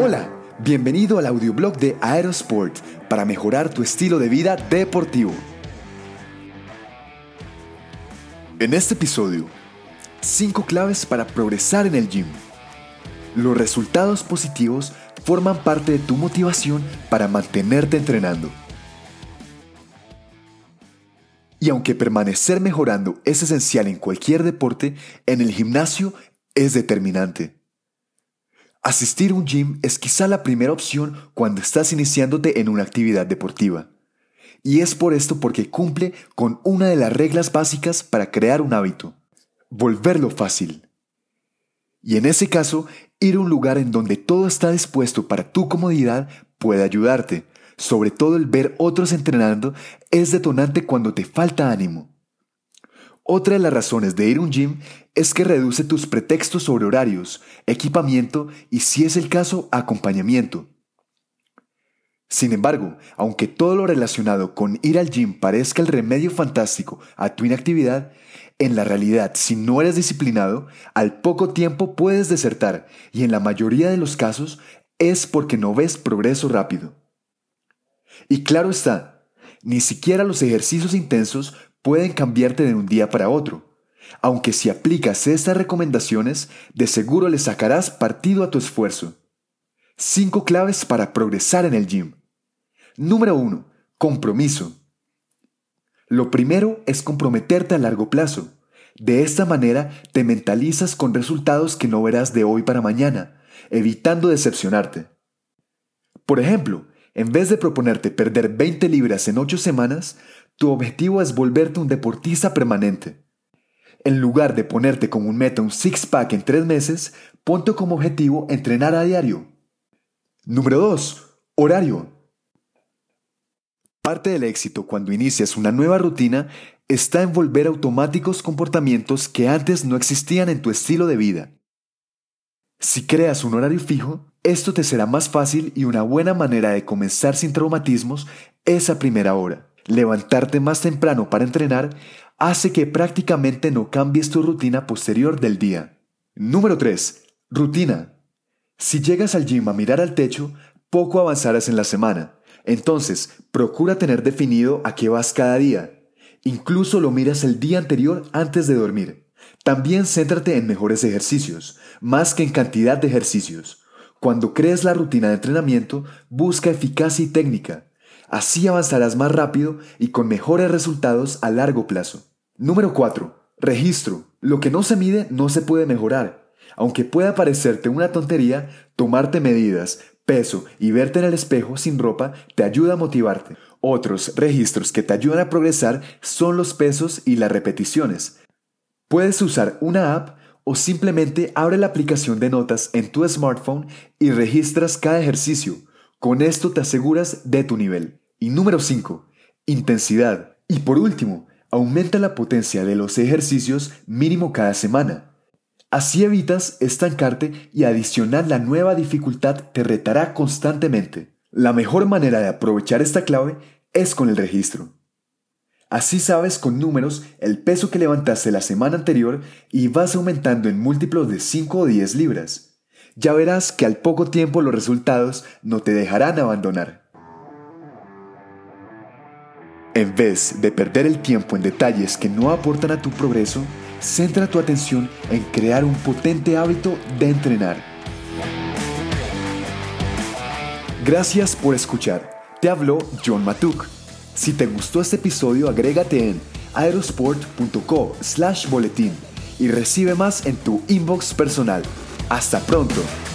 Hola, bienvenido al audioblog de Aerosport para mejorar tu estilo de vida deportivo. En este episodio, 5 claves para progresar en el gym. Los resultados positivos forman parte de tu motivación para mantenerte entrenando. Y aunque permanecer mejorando es esencial en cualquier deporte, en el gimnasio es determinante. Asistir a un gym es quizá la primera opción cuando estás iniciándote en una actividad deportiva. Y es por esto porque cumple con una de las reglas básicas para crear un hábito, volverlo fácil. Y en ese caso, ir a un lugar en donde todo está dispuesto para tu comodidad puede ayudarte. Sobre todo el ver otros entrenando es detonante cuando te falta ánimo. Otra de las razones de ir a un gym es que reduce tus pretextos sobre horarios, equipamiento y, si es el caso, acompañamiento. Sin embargo, aunque todo lo relacionado con ir al gym parezca el remedio fantástico a tu inactividad, en la realidad, si no eres disciplinado, al poco tiempo puedes desertar y en la mayoría de los casos es porque no ves progreso rápido. Y claro está, ni siquiera los ejercicios intensos pueden cambiarte de un día para otro. Aunque si aplicas estas recomendaciones, de seguro le sacarás partido a tu esfuerzo. 5 claves para progresar en el gym. Número 1. Compromiso. Lo primero es comprometerte a largo plazo. De esta manera te mentalizas con resultados que no verás de hoy para mañana, evitando decepcionarte. Por ejemplo, en vez de proponerte perder 20 libras en 8 semanas, tu objetivo es volverte un deportista permanente. En lugar de ponerte como un meta un six-pack en 3 meses, ponte como objetivo entrenar a diario. Número 2. Horario. Parte del éxito cuando inicias una nueva rutina está en volver automáticos comportamientos que antes no existían en tu estilo de vida. Si creas un horario fijo, esto te será más fácil y una buena manera de comenzar sin traumatismos esa primera hora. Levantarte más temprano para entrenar hace que prácticamente no cambies tu rutina posterior del día. Número 3. Rutina. Si llegas al gym a mirar al techo, poco avanzarás en la semana. Entonces, procura tener definido a qué vas cada día. Incluso lo miras el día anterior antes de dormir. También céntrate en mejores ejercicios, más que en cantidad de ejercicios. Cuando crees la rutina de entrenamiento, busca eficacia y técnica. Así avanzarás más rápido y con mejores resultados a largo plazo. Número 4. Registro. Lo que no se mide no se puede mejorar. Aunque pueda parecerte una tontería, tomarte medidas, peso y verte en el espejo sin ropa te ayuda a motivarte. Otros registros que te ayudan a progresar son los pesos y las repeticiones. Puedes usar una app o simplemente abre la aplicación de notas en tu smartphone y registras cada ejercicio. Con esto te aseguras de tu nivel. Y número 5. Intensidad. Y por último, aumenta la potencia de los ejercicios mínimo cada semana. Así evitas estancarte y adicionar la nueva dificultad te retará constantemente. La mejor manera de aprovechar esta clave es con el registro. Así sabes con números el peso que levantaste la semana anterior y vas aumentando en múltiplos de 5 o 10 libras ya verás que al poco tiempo los resultados no te dejarán abandonar. En vez de perder el tiempo en detalles que no aportan a tu progreso, centra tu atención en crear un potente hábito de entrenar. Gracias por escuchar. Te habló John Matuk. Si te gustó este episodio, agrégate en aerosport.co slash boletín y recibe más en tu inbox personal. Hasta pronto.